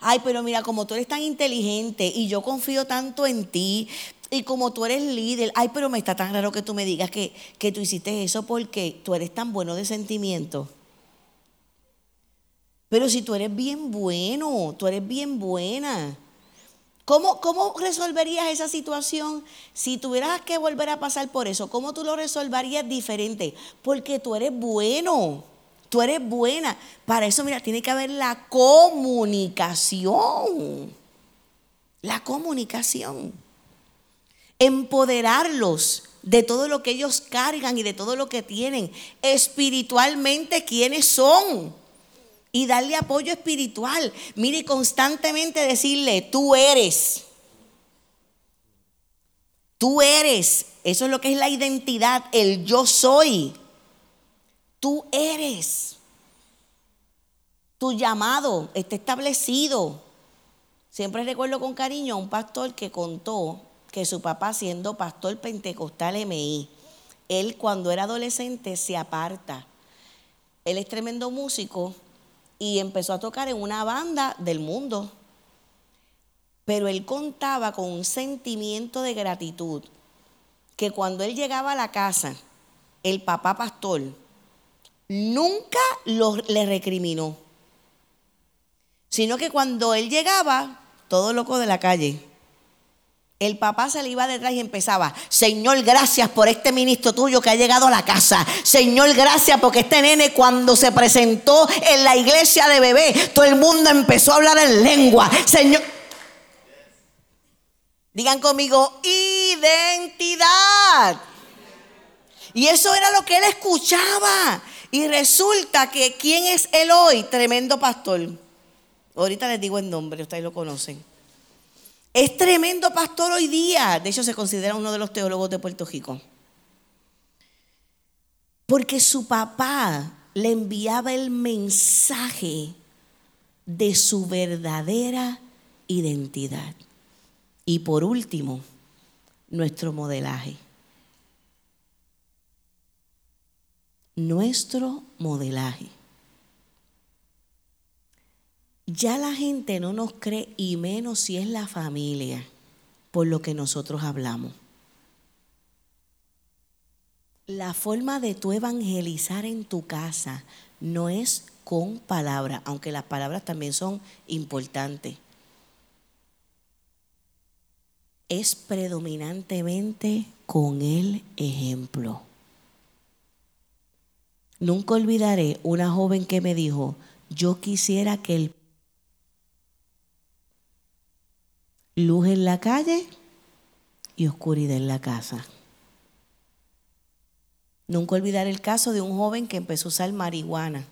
Ay, pero mira, como tú eres tan inteligente y yo confío tanto en ti, y como tú eres líder, ay, pero me está tan raro que tú me digas que, que tú hiciste eso porque tú eres tan bueno de sentimiento. Pero si tú eres bien bueno, tú eres bien buena. ¿Cómo, ¿Cómo resolverías esa situación si tuvieras que volver a pasar por eso? ¿Cómo tú lo resolverías diferente? Porque tú eres bueno, tú eres buena. Para eso, mira, tiene que haber la comunicación. La comunicación empoderarlos de todo lo que ellos cargan y de todo lo que tienen, espiritualmente quiénes son y darle apoyo espiritual. Mire, constantemente decirle, tú eres, tú eres, eso es lo que es la identidad, el yo soy, tú eres. Tu llamado está establecido. Siempre recuerdo con cariño a un pastor que contó que su papá, siendo pastor pentecostal MI, él cuando era adolescente se aparta. Él es tremendo músico y empezó a tocar en una banda del mundo. Pero él contaba con un sentimiento de gratitud, que cuando él llegaba a la casa, el papá pastor nunca le recriminó, sino que cuando él llegaba, todo loco de la calle, el papá se le iba detrás y empezaba, Señor, gracias por este ministro tuyo que ha llegado a la casa. Señor, gracias porque este nene cuando se presentó en la iglesia de bebé, todo el mundo empezó a hablar en lengua. Señor, digan conmigo, identidad. Y eso era lo que él escuchaba. Y resulta que, ¿quién es él hoy? Tremendo pastor. Ahorita les digo el nombre, ustedes lo conocen. Es tremendo pastor hoy día. De hecho, se considera uno de los teólogos de Puerto Rico. Porque su papá le enviaba el mensaje de su verdadera identidad. Y por último, nuestro modelaje. Nuestro modelaje ya la gente no nos cree y menos si es la familia por lo que nosotros hablamos. La forma de tu evangelizar en tu casa no es con palabras, aunque las palabras también son importantes. Es predominantemente con el ejemplo. Nunca olvidaré una joven que me dijo, yo quisiera que el luz en la calle y oscuridad en la casa. Nunca olvidar el caso de un joven que empezó a usar marihuana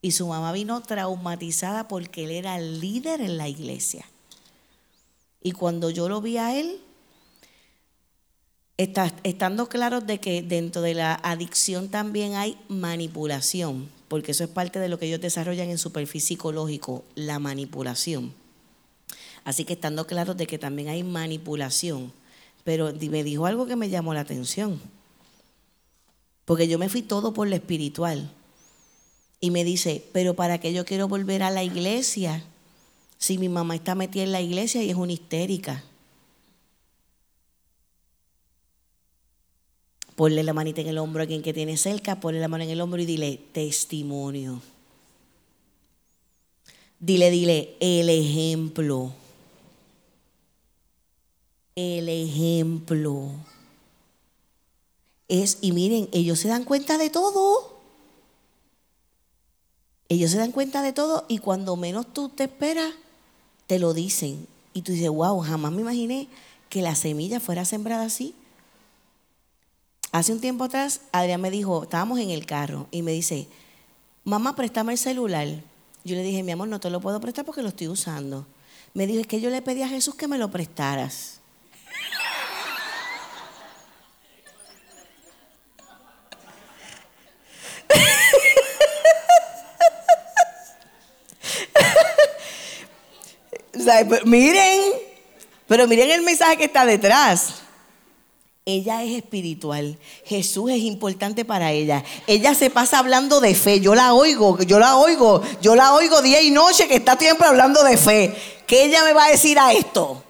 y su mamá vino traumatizada porque él era el líder en la iglesia. Y cuando yo lo vi a él, estando claros de que dentro de la adicción también hay manipulación, porque eso es parte de lo que ellos desarrollan en su perfil psicológico, la manipulación. Así que estando claro de que también hay manipulación. Pero me dijo algo que me llamó la atención. Porque yo me fui todo por lo espiritual. Y me dice, pero ¿para qué yo quiero volver a la iglesia? Si mi mamá está metida en la iglesia y es una histérica. Ponle la manita en el hombro a quien que tiene cerca, ponle la mano en el hombro y dile testimonio. Dile, dile, el ejemplo el ejemplo. Es, y miren, ellos se dan cuenta de todo. Ellos se dan cuenta de todo y cuando menos tú te esperas, te lo dicen. Y tú dices, wow, jamás me imaginé que la semilla fuera sembrada así. Hace un tiempo atrás, Adrián me dijo, estábamos en el carro y me dice, mamá, préstame el celular. Yo le dije, mi amor, no te lo puedo prestar porque lo estoy usando. Me dijo, es que yo le pedí a Jesús que me lo prestaras. Miren, pero miren el mensaje que está detrás. Ella es espiritual. Jesús es importante para ella. Ella se pasa hablando de fe. Yo la oigo, yo la oigo, yo la oigo día y noche que está siempre hablando de fe. ¿Qué ella me va a decir a esto?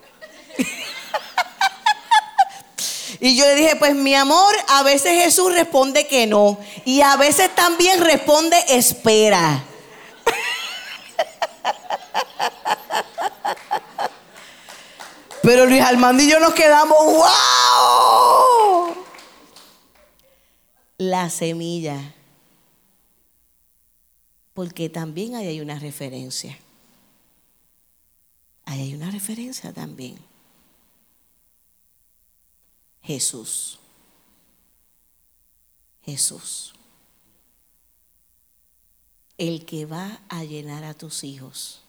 y yo le dije, pues mi amor, a veces Jesús responde que no. Y a veces también responde espera. Pero Luis Armando y yo nos quedamos, ¡wow! La semilla. Porque también ahí hay una referencia. Ahí hay una referencia también. Jesús. Jesús. El que va a llenar a tus hijos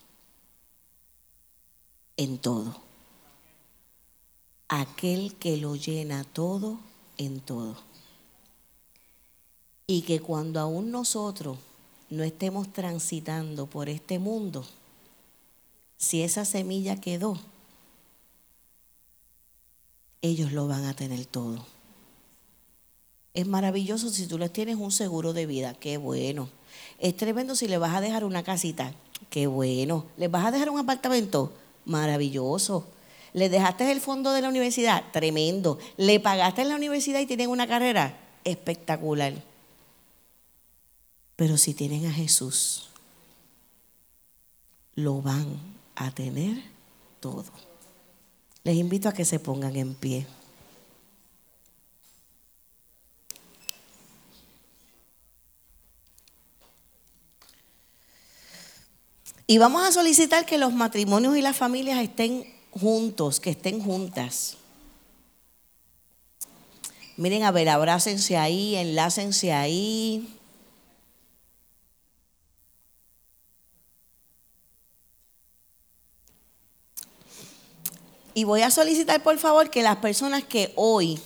en todo aquel que lo llena todo en todo. Y que cuando aún nosotros no estemos transitando por este mundo, si esa semilla quedó, ellos lo van a tener todo. Es maravilloso si tú les tienes un seguro de vida, qué bueno. Es tremendo si le vas a dejar una casita, qué bueno. ¿Les vas a dejar un apartamento? Maravilloso. ¿Le dejaste el fondo de la universidad? Tremendo. ¿Le pagaste en la universidad y tienen una carrera? Espectacular. Pero si tienen a Jesús, lo van a tener todo. Les invito a que se pongan en pie. Y vamos a solicitar que los matrimonios y las familias estén juntos, que estén juntas. Miren, a ver, abrácense ahí, enlácense ahí. Y voy a solicitar, por favor, que las personas que hoy,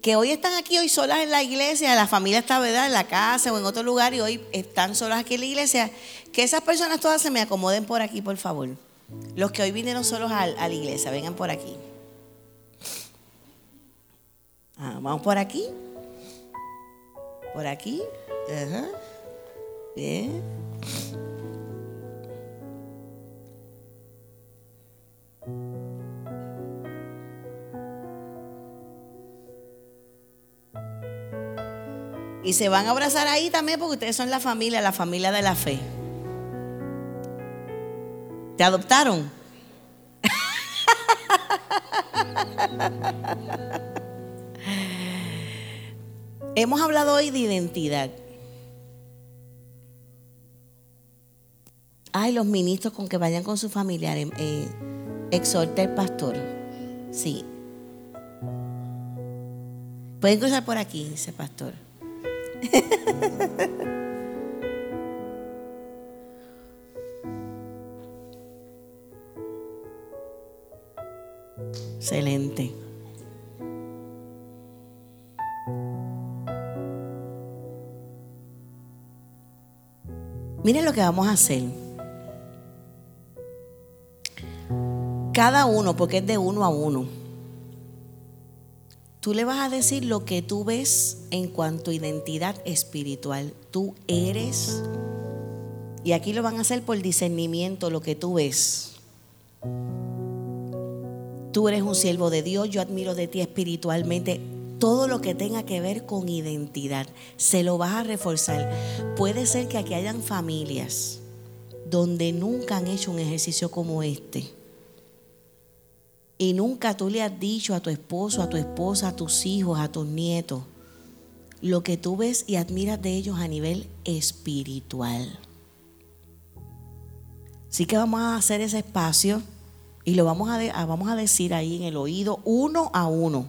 que hoy están aquí hoy solas en la iglesia, la familia está ¿verdad? en la casa o en otro lugar y hoy están solas aquí en la iglesia, que esas personas todas se me acomoden por aquí, por favor. Los que hoy vinieron solos a, la iglesia, vengan por aquí. Ah, vamos por aquí. Por aquí. Ajá. Bien. Y se van a abrazar ahí también porque ustedes son la familia, la familia de la fe. ¿Te adoptaron? Hemos hablado hoy de identidad. Ay, los ministros con que vayan con sus familiares. Eh, exhorta el pastor. Sí. Pueden cruzar por aquí, dice el pastor. Excelente. Miren lo que vamos a hacer. Cada uno, porque es de uno a uno Tú le vas a decir lo que tú ves en cuanto a identidad espiritual. Tú eres, y aquí lo van a hacer por discernimiento, lo que tú ves. Tú eres un siervo de Dios, yo admiro de ti espiritualmente. Todo lo que tenga que ver con identidad, se lo vas a reforzar. Puede ser que aquí hayan familias donde nunca han hecho un ejercicio como este y nunca tú le has dicho a tu esposo, a tu esposa, a tus hijos, a tus nietos, lo que tú ves y admiras de ellos a nivel espiritual. Así que vamos a hacer ese espacio y lo vamos a, vamos a decir ahí en el oído, uno a uno.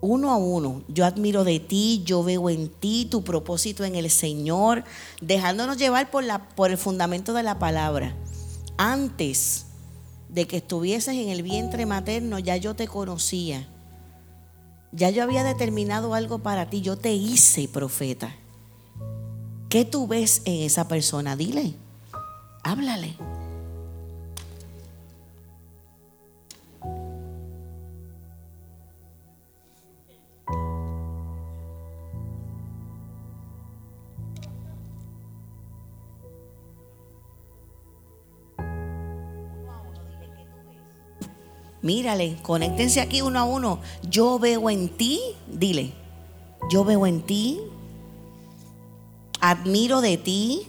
Uno a uno. Yo admiro de ti, yo veo en ti tu propósito en el Señor, dejándonos llevar por, la, por el fundamento de la palabra. Antes de que estuvieses en el vientre materno, ya yo te conocía. Ya yo había determinado algo para ti, yo te hice profeta. ¿Qué tú ves en esa persona? Dile, háblale. Mírale, conéctense aquí uno a uno. Yo veo en ti, dile, yo veo en ti, admiro de ti,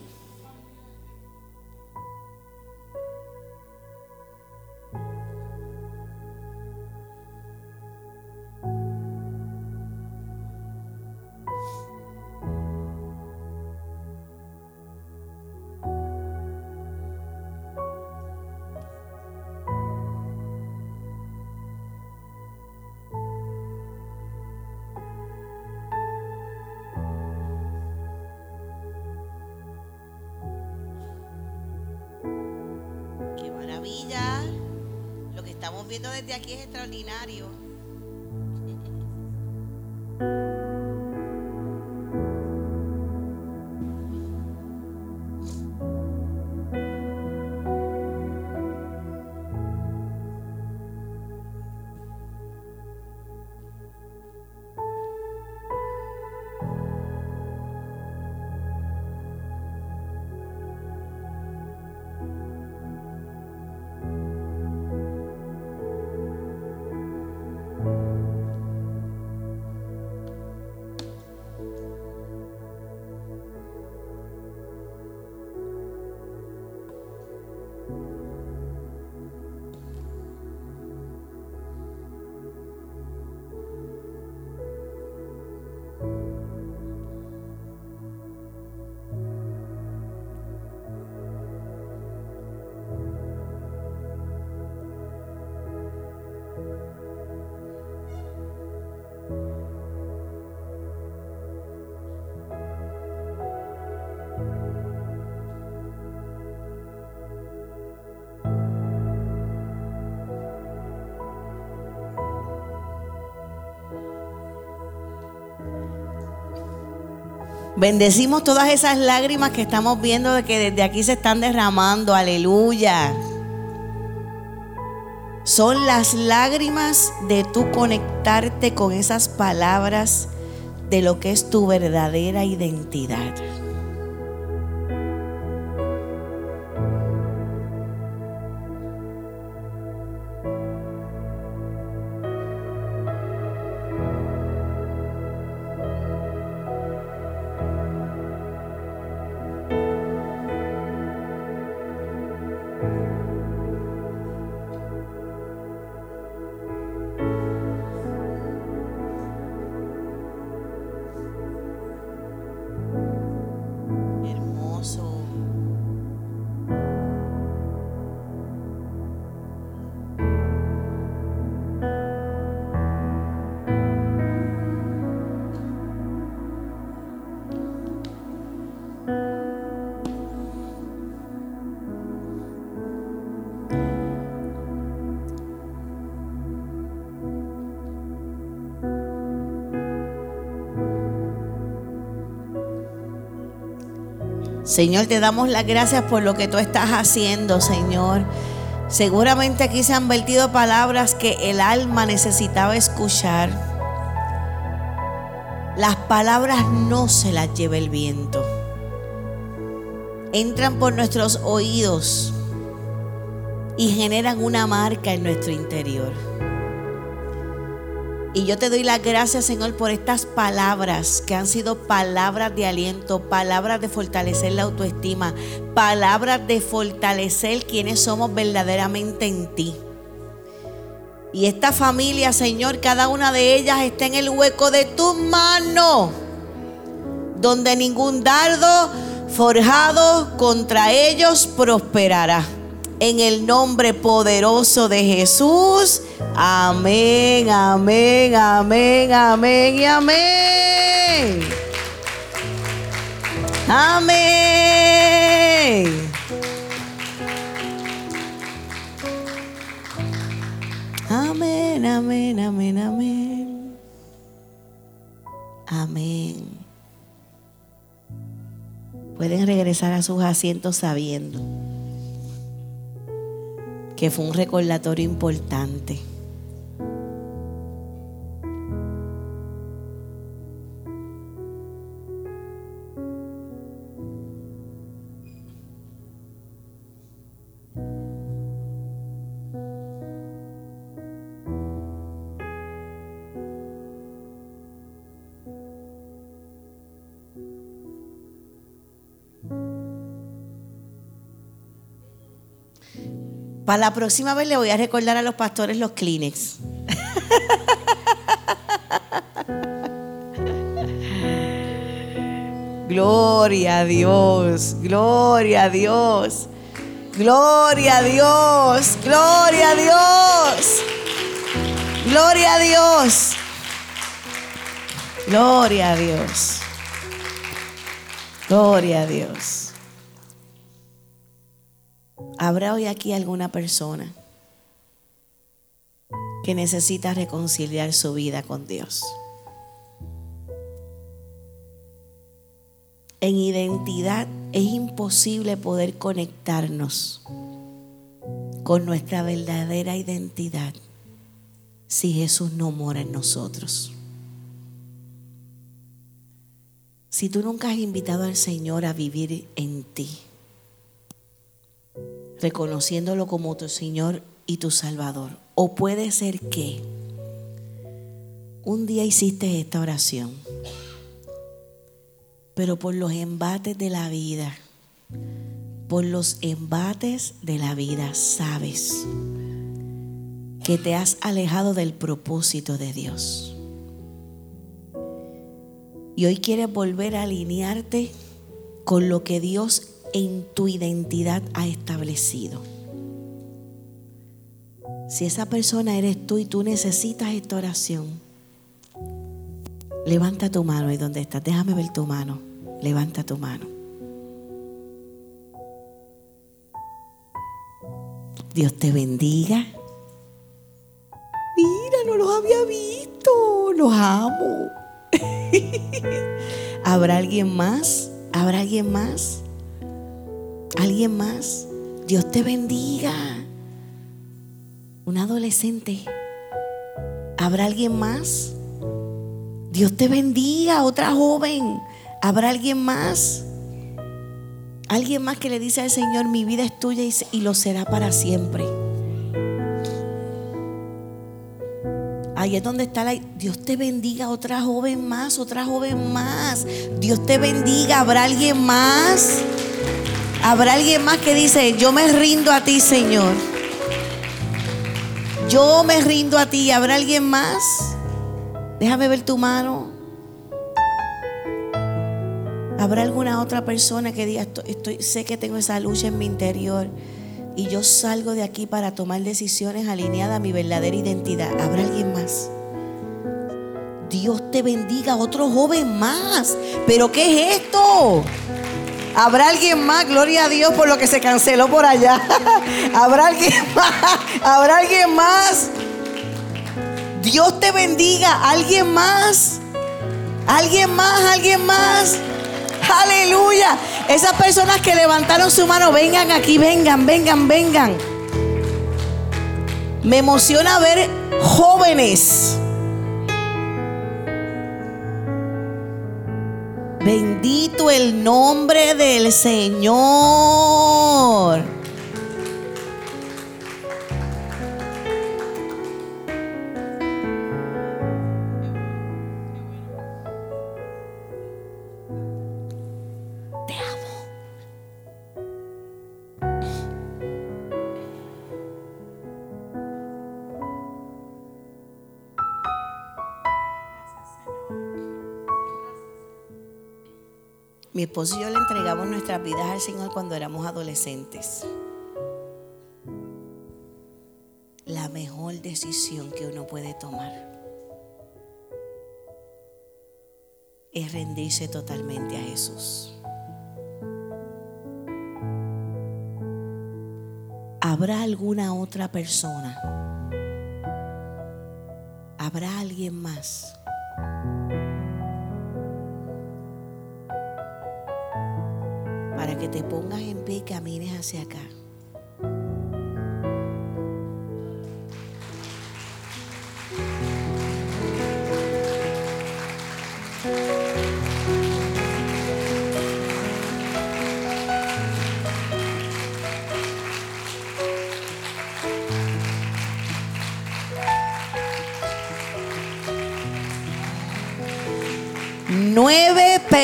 desde aquí es extraordinario. Bendecimos todas esas lágrimas que estamos viendo de que desde aquí se están derramando. Aleluya. Son las lágrimas de tú conectarte con esas palabras de lo que es tu verdadera identidad. Señor, te damos las gracias por lo que tú estás haciendo, Señor. Seguramente aquí se han vertido palabras que el alma necesitaba escuchar. Las palabras no se las lleva el viento. Entran por nuestros oídos y generan una marca en nuestro interior. Y yo te doy las gracias, Señor, por estas palabras que han sido palabras de aliento, palabras de fortalecer la autoestima, palabras de fortalecer quienes somos verdaderamente en ti. Y esta familia, Señor, cada una de ellas está en el hueco de tu mano, donde ningún dardo forjado contra ellos prosperará. En el nombre poderoso de Jesús. Amén, amén, amén, amén y amén. Amén. Amén, amén, amén, amén. Amén. Pueden regresar a sus asientos sabiendo que fue un recordatorio importante. Para la próxima vez le voy a recordar a los pastores los Kleenex. gloria a Dios, gloria a Dios, gloria a Dios, gloria a Dios, gloria a Dios, gloria a Dios, gloria a Dios. ¿Habrá hoy aquí alguna persona que necesita reconciliar su vida con Dios? En identidad es imposible poder conectarnos con nuestra verdadera identidad si Jesús no mora en nosotros. Si tú nunca has invitado al Señor a vivir en ti, reconociéndolo como tu Señor y tu Salvador. O puede ser que un día hiciste esta oración, pero por los embates de la vida, por los embates de la vida, sabes que te has alejado del propósito de Dios. Y hoy quieres volver a alinearte con lo que Dios en tu identidad ha establecido. Si esa persona eres tú y tú necesitas esta oración, levanta tu mano y donde estás, déjame ver tu mano, levanta tu mano. Dios te bendiga. Mira, no los había visto, los amo. ¿Habrá alguien más? ¿Habrá alguien más? ¿Alguien más? Dios te bendiga. Un adolescente. ¿Habrá alguien más? Dios te bendiga, otra joven. ¿Habrá alguien más? Alguien más que le dice al Señor, mi vida es tuya y, lo será para siempre. Ahí es donde está la... Dios te bendiga, otra joven más, otra joven más. Dios te bendiga, ¿habrá alguien más? ¿Habrá alguien más que dice, yo me rindo a ti, Señor? Yo me rindo a ti. ¿Habrá alguien más? Déjame ver tu mano. ¿Habrá alguna otra persona que diga, estoy, sé que tengo esa lucha en mi interior y yo salgo de aquí para tomar decisiones alineadas a mi verdadera identidad? ¿Habrá alguien más? Dios te bendiga, otro joven más. ¿Pero qué es esto? ¿Habrá alguien más? Gloria a Dios por lo que se canceló por allá. ¿Habrá alguien más? ¿Habrá alguien más? Dios te bendiga. ¿Alguien más? ¿Alguien más? ¿Alguien más? Aleluya. Esas personas que levantaron su mano, vengan aquí, vengan, vengan, vengan. Me emociona ver jóvenes. Bendito el nombre del Señor. Mi esposo y yo le entregamos nuestras vidas al Señor cuando éramos adolescentes. La mejor decisión que uno puede tomar es rendirse totalmente a Jesús. ¿Habrá alguna otra persona? ¿Habrá alguien más? Te pongas en pie y camines hacia acá.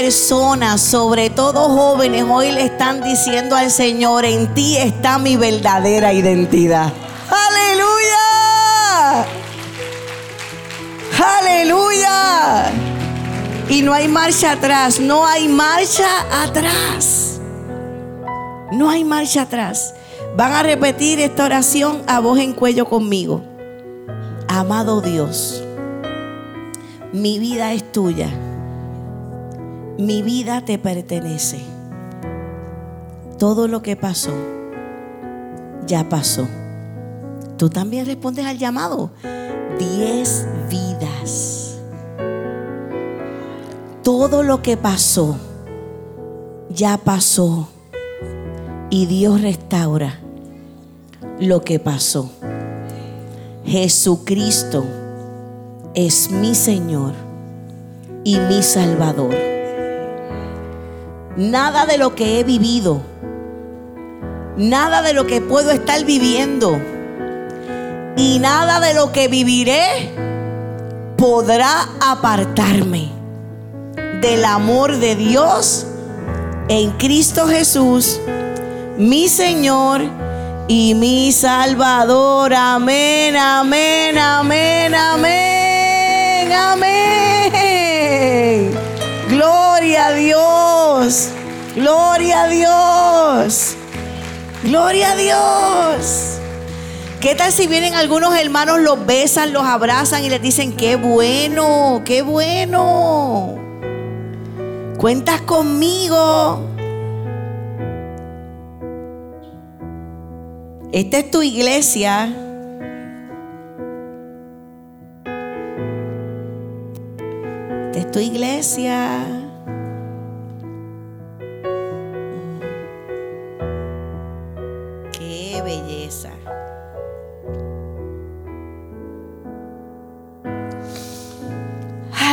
Personas, sobre todo jóvenes, hoy le están diciendo al Señor, en ti está mi verdadera identidad. Aleluya. Aleluya. Y no hay marcha atrás, no hay marcha atrás. No hay marcha atrás. Van a repetir esta oración a voz en cuello conmigo. Amado Dios, mi vida es tuya mi vida te pertenece. Todo lo que pasó, ya pasó. Tú también respondes al llamado. Diez vidas. Todo lo que pasó, ya pasó. Y Dios restaura lo que pasó. Jesucristo es mi Señor y mi Salvador. Nada de lo que he vivido, nada de lo que puedo estar viviendo y nada de lo que viviré podrá apartarme del amor de Dios en Cristo Jesús, mi Señor y mi Salvador. Amén, amén, amén, amén, amén. Gloria a Dios. Gloria a Dios. Gloria a Dios. ¿Qué tal si vienen algunos hermanos, los besan, los abrazan y les dicen, qué bueno, qué bueno? Cuentas conmigo. Esta es tu iglesia. Esta es tu iglesia.